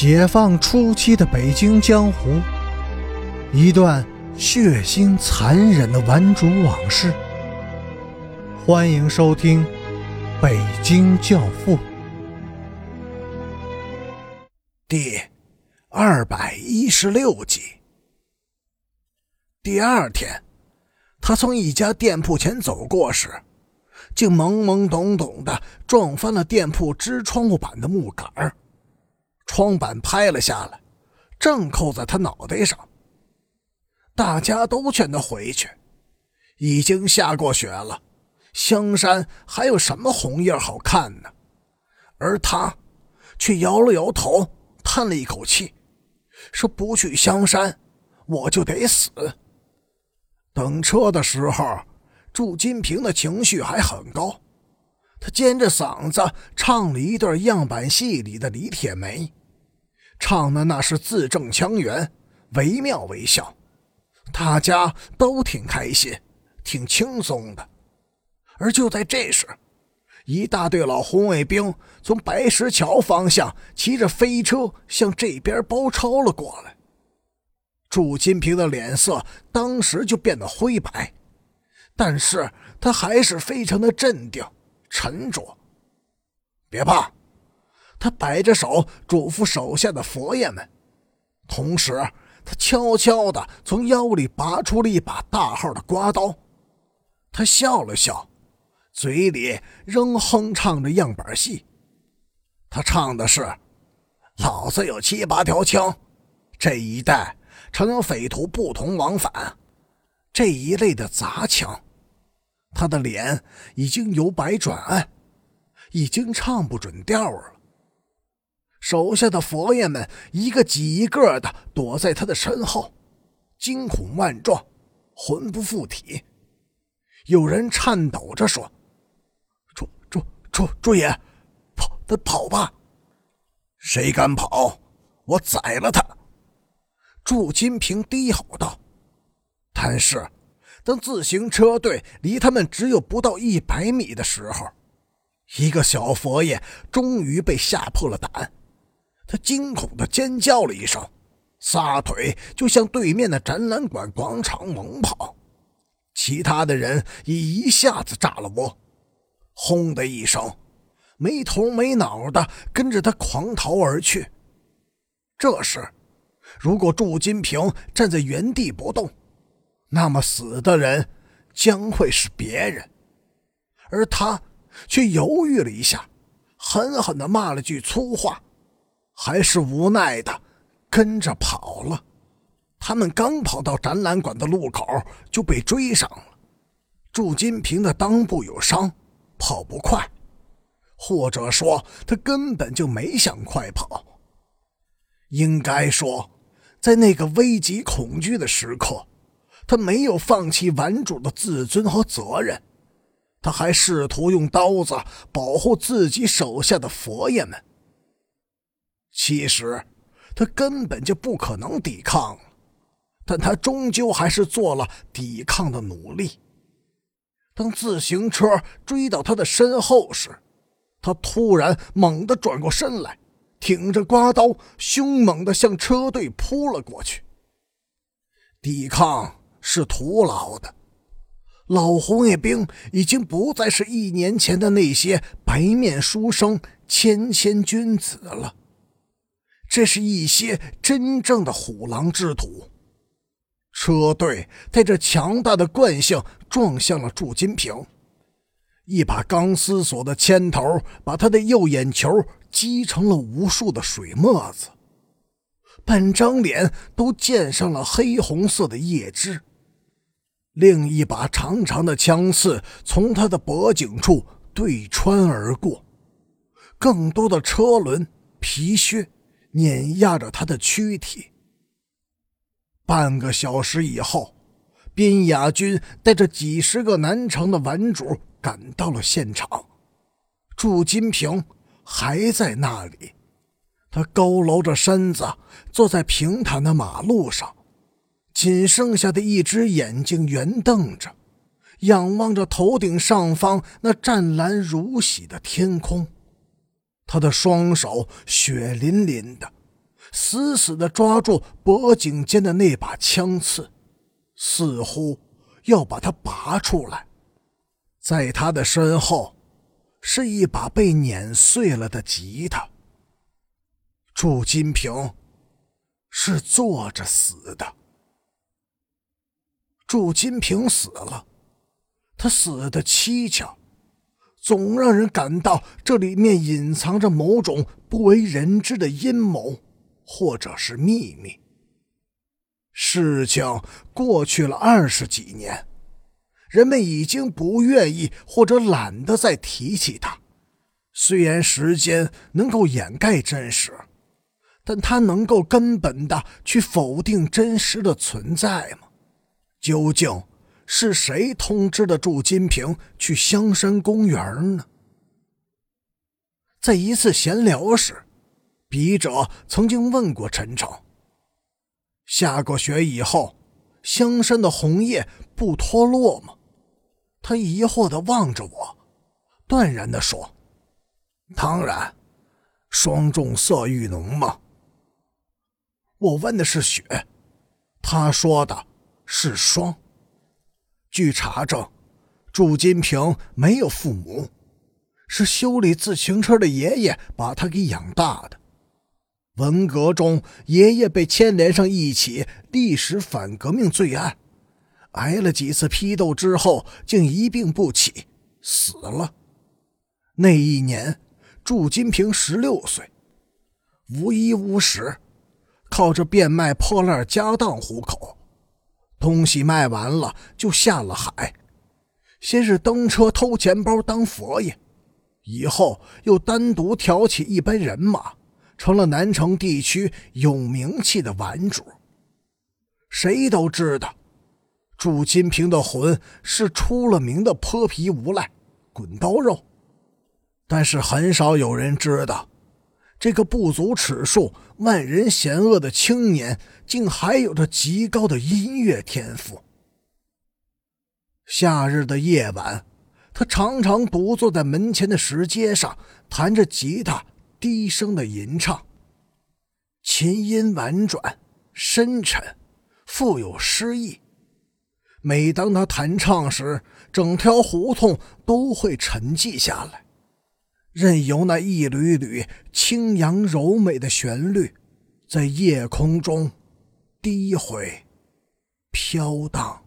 解放初期的北京江湖，一段血腥残忍的顽主往事。欢迎收听《北京教父》第二百一十六集。第二天，他从一家店铺前走过时，竟懵懵懂懂的撞翻了店铺支窗户板的木杆儿。窗板拍了下来，正扣在他脑袋上。大家都劝他回去，已经下过雪了，香山还有什么红叶好看呢？而他却摇了摇头，叹了一口气，说：“不去香山，我就得死。”等车的时候，祝金平的情绪还很高，他尖着嗓子唱了一段样板戏里的李铁梅。唱的那是字正腔圆，惟妙惟肖，大家都挺开心，挺轻松的。而就在这时，一大队老红卫兵从白石桥方向骑着飞车向这边包抄了过来。祝金平的脸色当时就变得灰白，但是他还是非常的镇定、沉着。别怕。他摆着手嘱咐手下的佛爷们，同时他悄悄地从腰里拔出了一把大号的刮刀。他笑了笑，嘴里仍哼唱着样板戏。他唱的是：“老子有七八条枪，这一带常有匪徒不同往返。”这一类的杂腔。他的脸已经由白转暗，已经唱不准调了。手下的佛爷们一个挤一个的躲在他的身后，惊恐万状，魂不附体。有人颤抖着说：“朱朱朱朱爷，跑，他跑吧！谁敢跑，我宰了他！”祝金平低吼道。但是，当自行车队离他们只有不到一百米的时候，一个小佛爷终于被吓破了胆。他惊恐的尖叫了一声，撒腿就向对面的展览馆广场猛跑。其他的人也一下子炸了窝，轰的一声，没头没脑的跟着他狂逃而去。这时，如果祝金平站在原地不动，那么死的人将会是别人，而他却犹豫了一下，狠狠的骂了句粗话。还是无奈的跟着跑了。他们刚跑到展览馆的路口，就被追上了。祝金平的裆部有伤，跑不快，或者说他根本就没想快跑。应该说，在那个危急恐惧的时刻，他没有放弃顽主的自尊和责任，他还试图用刀子保护自己手下的佛爷们。其实，他根本就不可能抵抗，但他终究还是做了抵抗的努力。当自行车追到他的身后时，他突然猛地转过身来，挺着刮刀，凶猛地向车队扑了过去。抵抗是徒劳的，老红卫兵已经不再是一年前的那些白面书生、谦谦君子了。这是一些真正的虎狼之徒。车队带着强大的惯性撞向了祝金平，一把钢丝锁的铅头把他的右眼球击成了无数的水沫子，半张脸都溅上了黑红色的液汁。另一把长长的枪刺从他的脖颈处对穿而过，更多的车轮、皮靴。碾压着他的躯体。半个小时以后，边雅军带着几十个南城的顽主赶到了现场。祝金平还在那里，他佝偻着身子坐在平坦的马路上，仅剩下的一只眼睛圆瞪着，仰望着头顶上方那湛蓝如洗的天空。他的双手血淋淋的，死死地抓住脖颈间的那把枪刺，似乎要把它拔出来。在他的身后，是一把被碾碎了的吉他。祝金平是坐着死的。祝金平死了，他死的蹊跷，总让人感到这里面隐藏着某种不为人知的阴谋，或者是秘密。事情过去了二十几年，人们已经不愿意或者懒得再提起它。虽然时间能够掩盖真实，但它能够根本的去否定真实的存在吗？究竟是谁通知的祝金平去香山公园呢？在一次闲聊时，笔者曾经问过陈诚：“下过雪以后，香山的红叶不脱落吗？”他疑惑的望着我，断然的说：“当然，霜重色愈浓吗？”我问的是雪，他说的。是霜。据查证，祝金平没有父母，是修理自行车的爷爷把他给养大的。文革中，爷爷被牵连上一起历史反革命罪案，挨了几次批斗之后，竟一病不起，死了。那一年，祝金平十六岁，无衣无食，靠着变卖破烂家当糊口。东西卖完了，就下了海。先是登车偷钱包当佛爷，以后又单独挑起一班人马，成了南城地区有名气的玩主。谁都知道，祝金平的魂是出了名的泼皮无赖、滚刀肉，但是很少有人知道。这个不足尺数、万人嫌恶的青年，竟还有着极高的音乐天赋。夏日的夜晚，他常常独坐在门前的石阶上，弹着吉他，低声的吟唱。琴音婉转、深沉，富有诗意。每当他弹唱时，整条胡同都会沉寂下来。任由那一缕缕轻扬柔美的旋律，在夜空中低回、飘荡。